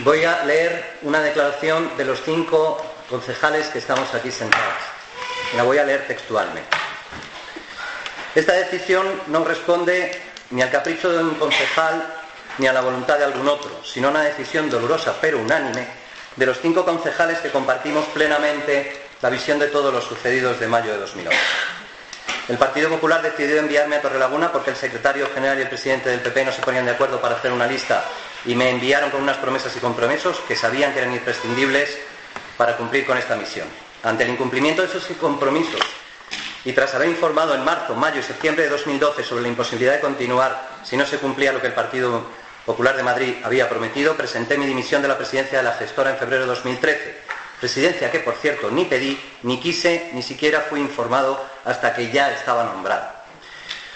Voy a leer una declaración de los cinco concejales que estamos aquí sentados. La voy a leer textualmente. Esta decisión no responde ni al capricho de un concejal ni a la voluntad de algún otro, sino una decisión dolorosa pero unánime de los cinco concejales que compartimos plenamente la visión de todos los sucedidos de mayo de 2011. El Partido Popular decidió enviarme a Torrelaguna porque el secretario general y el presidente del PP no se ponían de acuerdo para hacer una lista y me enviaron con unas promesas y compromisos que sabían que eran imprescindibles para cumplir con esta misión. Ante el incumplimiento de esos compromisos y tras haber informado en marzo, mayo y septiembre de 2012 sobre la imposibilidad de continuar si no se cumplía lo que el Partido Popular de Madrid había prometido, presenté mi dimisión de la presidencia de la gestora en febrero de 2013 presidencia que, por cierto, ni pedí, ni quise, ni siquiera fui informado hasta que ya estaba nombrada,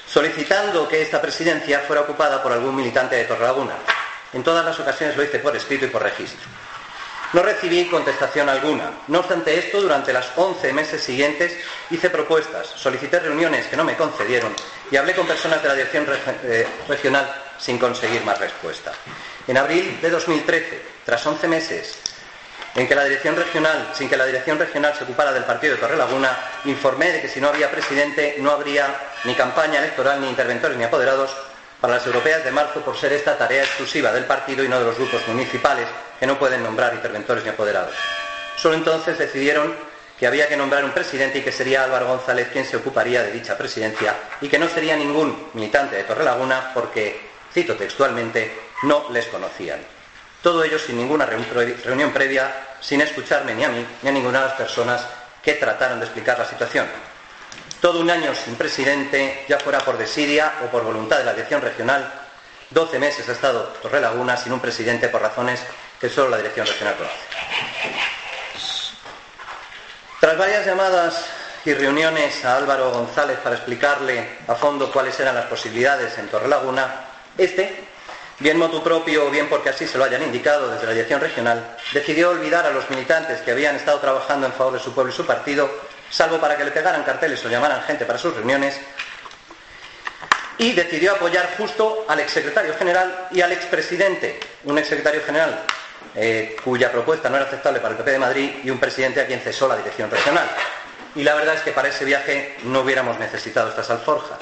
solicitando que esta presidencia fuera ocupada por algún militante de Torrelaguna. En todas las ocasiones lo hice por escrito y por registro. No recibí contestación alguna. No obstante esto, durante las 11 meses siguientes hice propuestas, solicité reuniones que no me concedieron y hablé con personas de la dirección eh, regional sin conseguir más respuesta. En abril de 2013, tras 11 meses en que la dirección regional, sin que la dirección regional se ocupara del partido de Torrelaguna, informé de que si no había presidente no habría ni campaña electoral, ni interventores, ni apoderados para las europeas de marzo por ser esta tarea exclusiva del partido y no de los grupos municipales que no pueden nombrar interventores ni apoderados. Solo entonces decidieron que había que nombrar un presidente y que sería Álvaro González quien se ocuparía de dicha presidencia y que no sería ningún militante de Torrelaguna porque, cito textualmente, no les conocían. Todo ello sin ninguna reunión previa, sin escucharme ni a mí ni a ninguna de las personas que trataron de explicar la situación. Todo un año sin presidente, ya fuera por desidia o por voluntad de la dirección regional, 12 meses ha estado Torre Laguna sin un presidente por razones que solo la dirección regional conoce. Tras varias llamadas y reuniones a Álvaro González para explicarle a fondo cuáles eran las posibilidades en Torrelaguna, este bien motu propio o bien porque así se lo hayan indicado desde la dirección regional, decidió olvidar a los militantes que habían estado trabajando en favor de su pueblo y su partido, salvo para que le pegaran carteles o llamaran gente para sus reuniones, y decidió apoyar justo al exsecretario general y al expresidente, un exsecretario general eh, cuya propuesta no era aceptable para el PP de Madrid y un presidente a quien cesó la dirección regional. Y la verdad es que para ese viaje no hubiéramos necesitado estas alforjas.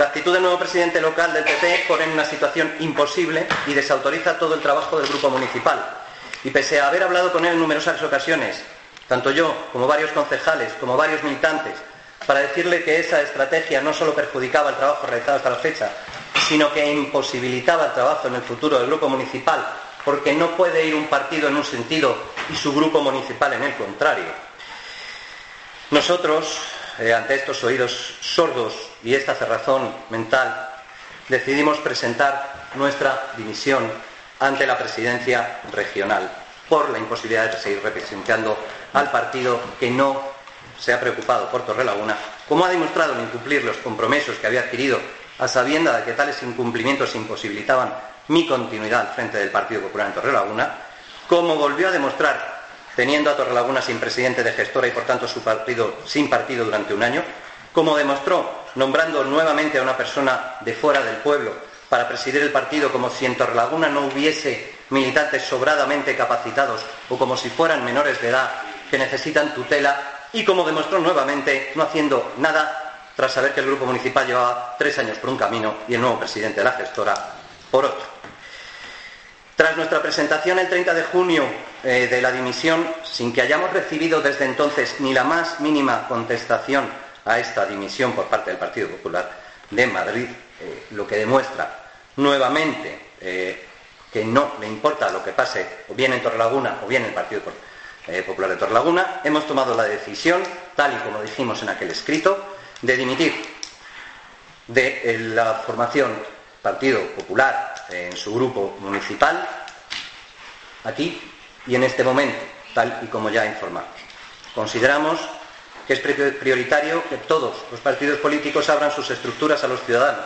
La actitud del nuevo presidente local del PP pone en una situación imposible y desautoriza todo el trabajo del grupo municipal. Y pese a haber hablado con él en numerosas ocasiones, tanto yo como varios concejales, como varios militantes, para decirle que esa estrategia no solo perjudicaba el trabajo realizado hasta la fecha, sino que imposibilitaba el trabajo en el futuro del grupo municipal, porque no puede ir un partido en un sentido y su grupo municipal en el contrario. Nosotros, eh, ante estos oídos sordos y esta cerrazón mental, decidimos presentar nuestra dimisión ante la presidencia regional por la imposibilidad de seguir representando al partido que no se ha preocupado por Torrelaguna, como ha demostrado en incumplir los compromisos que había adquirido a sabienda de que tales incumplimientos imposibilitaban mi continuidad al frente del Partido Popular en Torrelaguna, como volvió a demostrar teniendo a Torrelaguna sin presidente de gestora y por tanto su partido sin partido durante un año, como demostró nombrando nuevamente a una persona de fuera del pueblo para presidir el partido como si en Torrelaguna no hubiese militantes sobradamente capacitados o como si fueran menores de edad que necesitan tutela y como demostró nuevamente no haciendo nada tras saber que el grupo municipal llevaba tres años por un camino y el nuevo presidente de la gestora por otro. Tras nuestra presentación el 30 de junio eh, de la dimisión, sin que hayamos recibido desde entonces ni la más mínima contestación a esta dimisión por parte del Partido Popular de Madrid, eh, lo que demuestra nuevamente eh, que no le importa lo que pase o bien en Torrelaguna o bien en el Partido Popular de Torrelaguna, hemos tomado la decisión, tal y como dijimos en aquel escrito, de dimitir de la formación Partido Popular en su grupo municipal aquí y en este momento, tal y como ya informamos. Consideramos es prioritario que todos los partidos políticos abran sus estructuras a los ciudadanos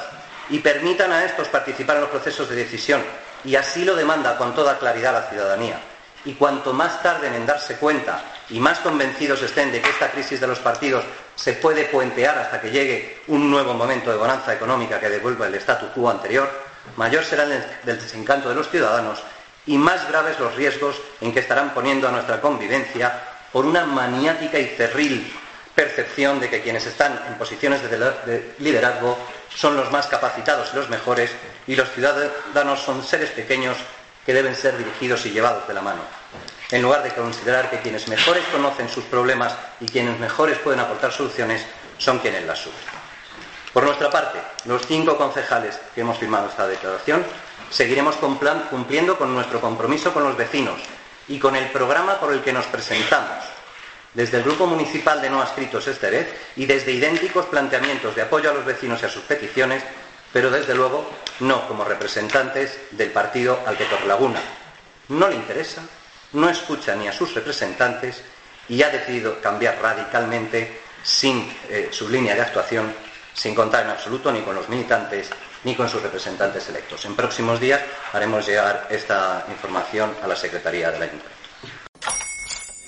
y permitan a estos participar en los procesos de decisión, y así lo demanda con toda claridad la ciudadanía. Y cuanto más tarden en darse cuenta y más convencidos estén de que esta crisis de los partidos se puede puentear hasta que llegue un nuevo momento de bonanza económica que devuelva el statu quo anterior, mayor será el desencanto de los ciudadanos y más graves los riesgos en que estarán poniendo a nuestra convivencia por una maniática y cerril percepción de que quienes están en posiciones de liderazgo son los más capacitados y los mejores y los ciudadanos son seres pequeños que deben ser dirigidos y llevados de la mano. En lugar de considerar que quienes mejores conocen sus problemas y quienes mejores pueden aportar soluciones son quienes las sufren. Por nuestra parte, los cinco concejales que hemos firmado esta declaración seguiremos cumpliendo con nuestro compromiso con los vecinos y con el programa por el que nos presentamos desde el Grupo Municipal de No Adscritos Esterez y desde idénticos planteamientos de apoyo a los vecinos y a sus peticiones, pero desde luego no como representantes del partido al que Torlaguna no le interesa, no escucha ni a sus representantes y ha decidido cambiar radicalmente sin eh, su línea de actuación, sin contar en absoluto ni con los militantes ni con sus representantes electos. En próximos días haremos llegar esta información a la Secretaría del Ayuntamiento.